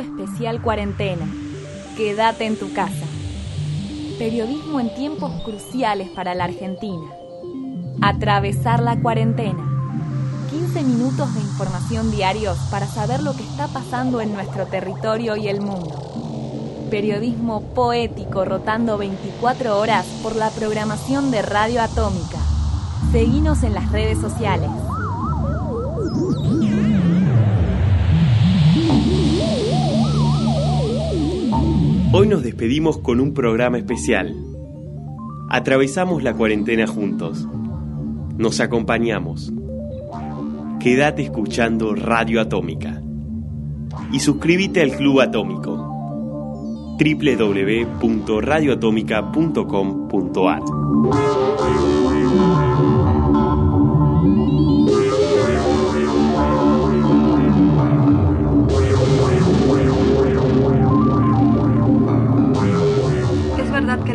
Especial cuarentena. Quédate en tu casa. Periodismo en tiempos cruciales para la Argentina. Atravesar la cuarentena. 15 minutos de información diarios para saber lo que está pasando en nuestro territorio y el mundo. Periodismo poético rotando 24 horas por la programación de Radio Atómica. Seguinos en las redes sociales. Hoy nos despedimos con un programa especial. Atravesamos la cuarentena juntos. Nos acompañamos. Quédate escuchando Radio Atómica. Y suscríbete al Club Atómico www.radioatómica.com.ar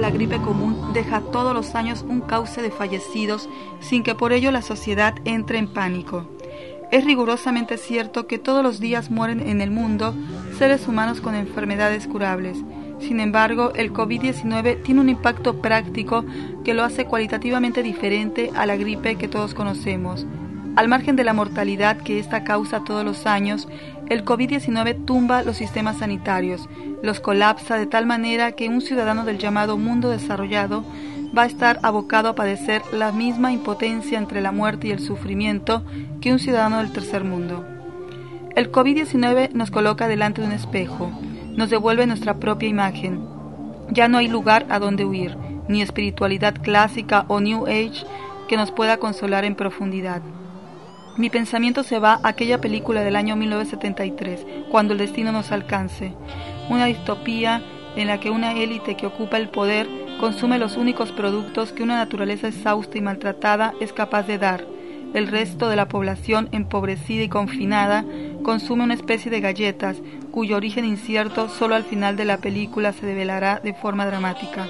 la gripe común deja todos los años un cauce de fallecidos sin que por ello la sociedad entre en pánico. Es rigurosamente cierto que todos los días mueren en el mundo seres humanos con enfermedades curables. Sin embargo, el COVID-19 tiene un impacto práctico que lo hace cualitativamente diferente a la gripe que todos conocemos. Al margen de la mortalidad que esta causa todos los años, el COVID-19 tumba los sistemas sanitarios, los colapsa de tal manera que un ciudadano del llamado mundo desarrollado va a estar abocado a padecer la misma impotencia entre la muerte y el sufrimiento que un ciudadano del tercer mundo. El COVID-19 nos coloca delante de un espejo, nos devuelve nuestra propia imagen. Ya no hay lugar a donde huir, ni espiritualidad clásica o New Age que nos pueda consolar en profundidad. Mi pensamiento se va a aquella película del año 1973, Cuando el destino nos alcance, una distopía en la que una élite que ocupa el poder consume los únicos productos que una naturaleza exhausta y maltratada es capaz de dar. El resto de la población empobrecida y confinada consume una especie de galletas cuyo origen incierto solo al final de la película se develará de forma dramática.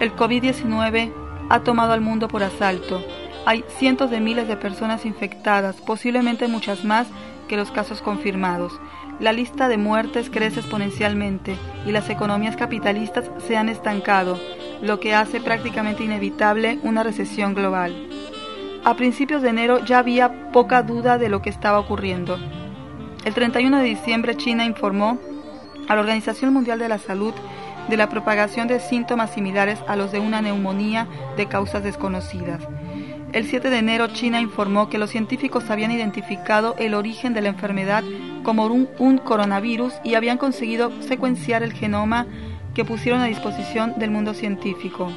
El COVID-19 ha tomado al mundo por asalto hay cientos de miles de personas infectadas, posiblemente muchas más que los casos confirmados. La lista de muertes crece exponencialmente y las economías capitalistas se han estancado, lo que hace prácticamente inevitable una recesión global. A principios de enero ya había poca duda de lo que estaba ocurriendo. El 31 de diciembre China informó a la Organización Mundial de la Salud de la propagación de síntomas similares a los de una neumonía de causas desconocidas. El 7 de enero China informó que los científicos habían identificado el origen de la enfermedad como un, coronavirus y habían conseguido secuenciar el genoma que pusieron a disposición del mundo científico.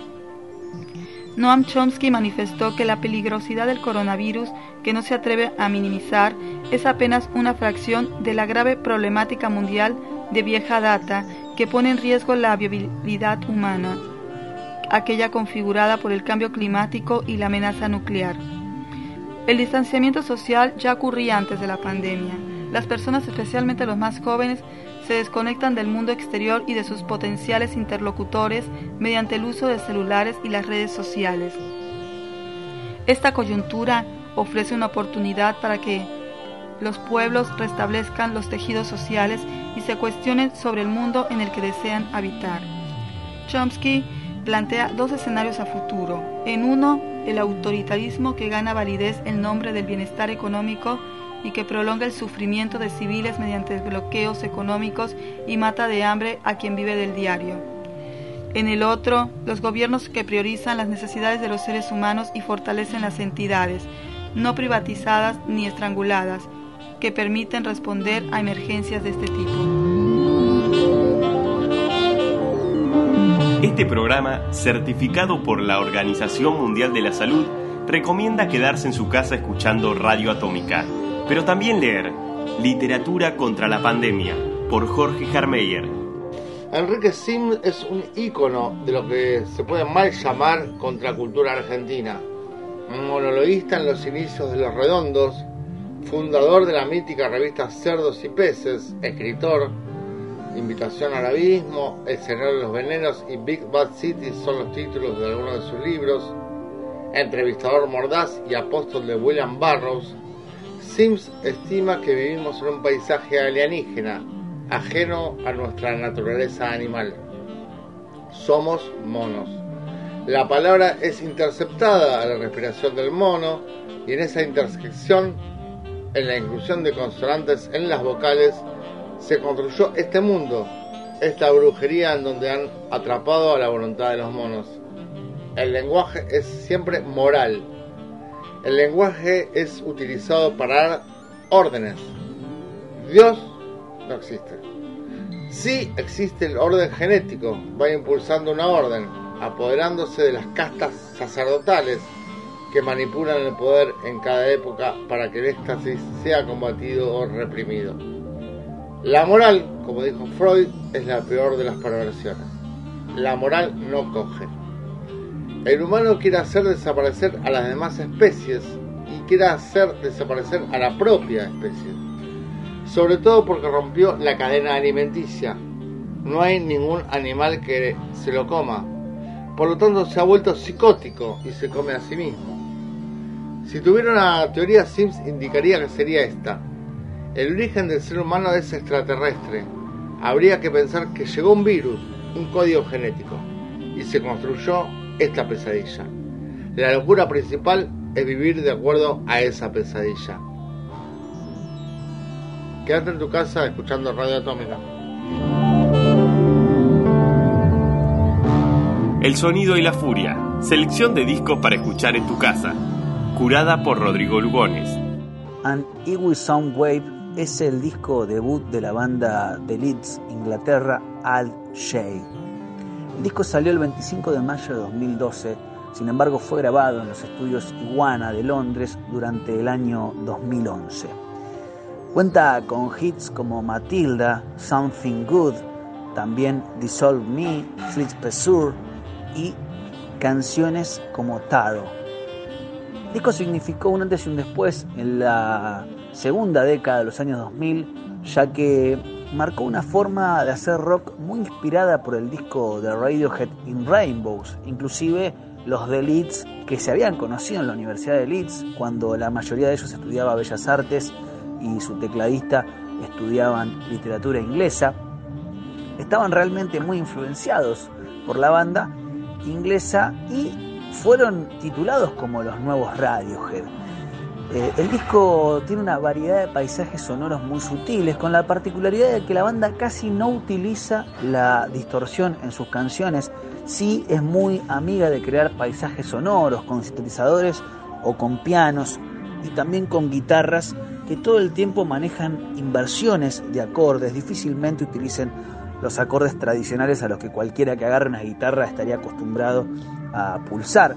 Noam Chomsky manifestó que la peligrosidad del coronavirus, que no se atreve a minimizar, es apenas una fracción de la grave problemática mundial de vieja data que pone en riesgo la viabilidad humana aquella configurada por el cambio climático y la amenaza nuclear. El distanciamiento social ya ocurría antes de la pandemia. Las personas, especialmente los más jóvenes, se desconectan del mundo exterior y de sus potenciales interlocutores mediante el uso de celulares y las redes sociales. Esta coyuntura ofrece una oportunidad para que los pueblos restablezcan los tejidos sociales y se cuestionen sobre el mundo en el que desean habitar. Chomsky plantea dos escenarios a futuro. En uno, el autoritarismo que gana validez en nombre del bienestar económico y que prolonga el sufrimiento de civiles mediante bloqueos económicos y mata de hambre a quien vive del diario. En el otro, los gobiernos que priorizan las necesidades de los seres humanos y fortalecen las entidades, no privatizadas ni estranguladas, que permiten responder a emergencias de este tipo. Este programa, certificado por la Organización Mundial de la Salud, recomienda quedarse en su casa escuchando Radio Atómica, pero también leer Literatura contra la Pandemia, por Jorge Jarmeyer. Enrique Sims es un ícono de lo que se puede mal llamar contracultura argentina. Monologuista en los inicios de Los Redondos, fundador de la mítica revista Cerdos y Peces, escritor, Invitación al Abismo, El Señor de los Venenos y Big Bad City son los títulos de algunos de sus libros. Entrevistador mordaz y apóstol de William Burroughs, Sims estima que vivimos en un paisaje alienígena, ajeno a nuestra naturaleza animal. Somos monos. La palabra es interceptada a la respiración del mono y en esa intersección, en la inclusión de consonantes en las vocales, se construyó este mundo, esta brujería en donde han atrapado a la voluntad de los monos. El lenguaje es siempre moral. El lenguaje es utilizado para dar órdenes. Dios no existe. Sí existe el orden genético, va impulsando una orden, apoderándose de las castas sacerdotales que manipulan el poder en cada época para que el éxtasis sea combatido o reprimido. La moral, como dijo Freud, es la peor de las perversiones. La moral no coge. El humano quiere hacer desaparecer a las demás especies y quiere hacer desaparecer a la propia especie. Sobre todo porque rompió la cadena alimenticia. No hay ningún animal que se lo coma. Por lo tanto se ha vuelto psicótico y se come a sí mismo. Si tuviera una teoría Sims indicaría que sería esta. El origen del ser humano es extraterrestre. Habría que pensar que llegó un virus, un código genético, y se construyó esta pesadilla. La locura principal es vivir de acuerdo a esa pesadilla. Quédate en tu casa escuchando Radio Atómica. El sonido y la furia. Selección de discos para escuchar en tu casa. Curada por Rodrigo Lugones. An Iwi Sound Wave es el disco debut de la banda de Leeds, Inglaterra, Al Shay. El disco salió el 25 de mayo de 2012, sin embargo fue grabado en los estudios Iguana de Londres durante el año 2011. Cuenta con hits como Matilda, Something Good, también Dissolve Me, Fleet Pursuit y canciones como Taro. El disco significó un antes y un después en la segunda década de los años 2000, ya que marcó una forma de hacer rock muy inspirada por el disco de Radiohead In Rainbows, inclusive los de Leeds que se habían conocido en la Universidad de Leeds cuando la mayoría de ellos estudiaba Bellas Artes y su tecladista estudiaban literatura inglesa, estaban realmente muy influenciados por la banda inglesa y fueron titulados como los nuevos Radiohead. Eh, el disco tiene una variedad de paisajes sonoros muy sutiles, con la particularidad de que la banda casi no utiliza la distorsión en sus canciones, sí es muy amiga de crear paisajes sonoros con sintetizadores o con pianos y también con guitarras que todo el tiempo manejan inversiones de acordes, difícilmente utilicen los acordes tradicionales a los que cualquiera que agarre una guitarra estaría acostumbrado a pulsar.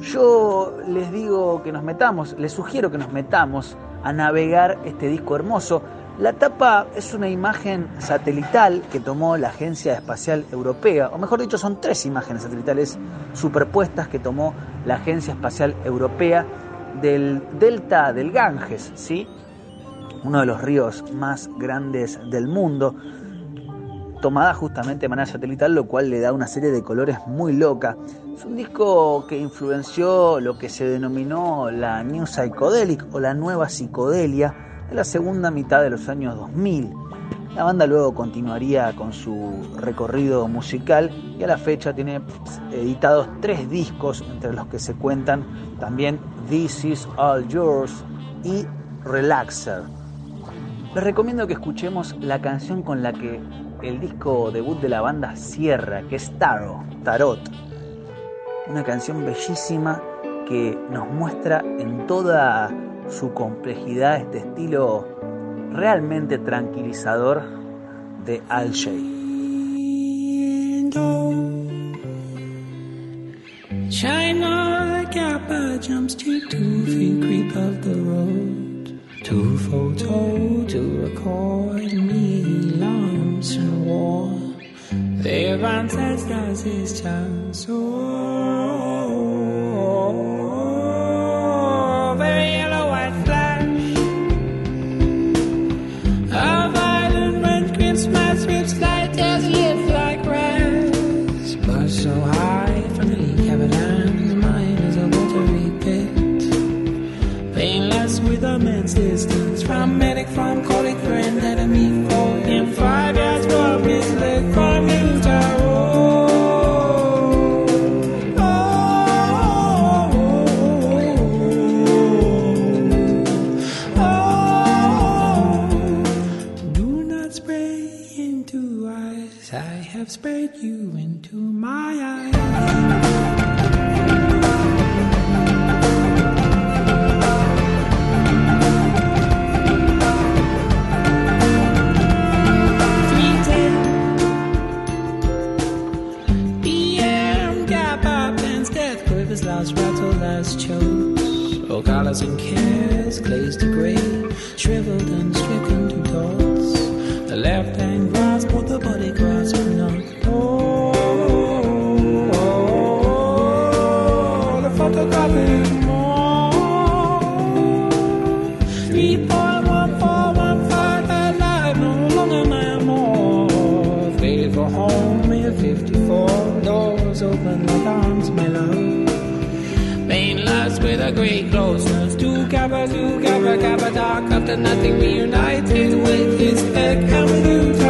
Yo les digo que nos metamos, les sugiero que nos metamos a navegar este disco hermoso. La tapa es una imagen satelital que tomó la Agencia Espacial Europea, o mejor dicho, son tres imágenes satelitales superpuestas que tomó la Agencia Espacial Europea del delta del Ganges, ¿sí? uno de los ríos más grandes del mundo tomada justamente de manera satelital, lo cual le da una serie de colores muy loca. Es un disco que influenció lo que se denominó la New Psychedelic o la nueva psicodelia en la segunda mitad de los años 2000. La banda luego continuaría con su recorrido musical y a la fecha tiene editados tres discos entre los que se cuentan también This Is All Yours y Relaxer. Les recomiendo que escuchemos la canción con la que el disco debut de la banda cierra, que es Tarot, Tarot. Una canción bellísima que nos muestra en toda su complejidad este estilo realmente tranquilizador de Al Shay. China Kappa jumps to two feet creep of the road. Two photo to record me lumps and war. Their ancestors his chance. have sprayed you into my eyes. lives rattle as chose. Oh, collars and cares, glazed to grey, shriveled and stricken to thoughts. The left hand grasp or the body grasp. With a great closeness. Two kappa, two kappa, kappa, dark after nothing reunited with his egg and with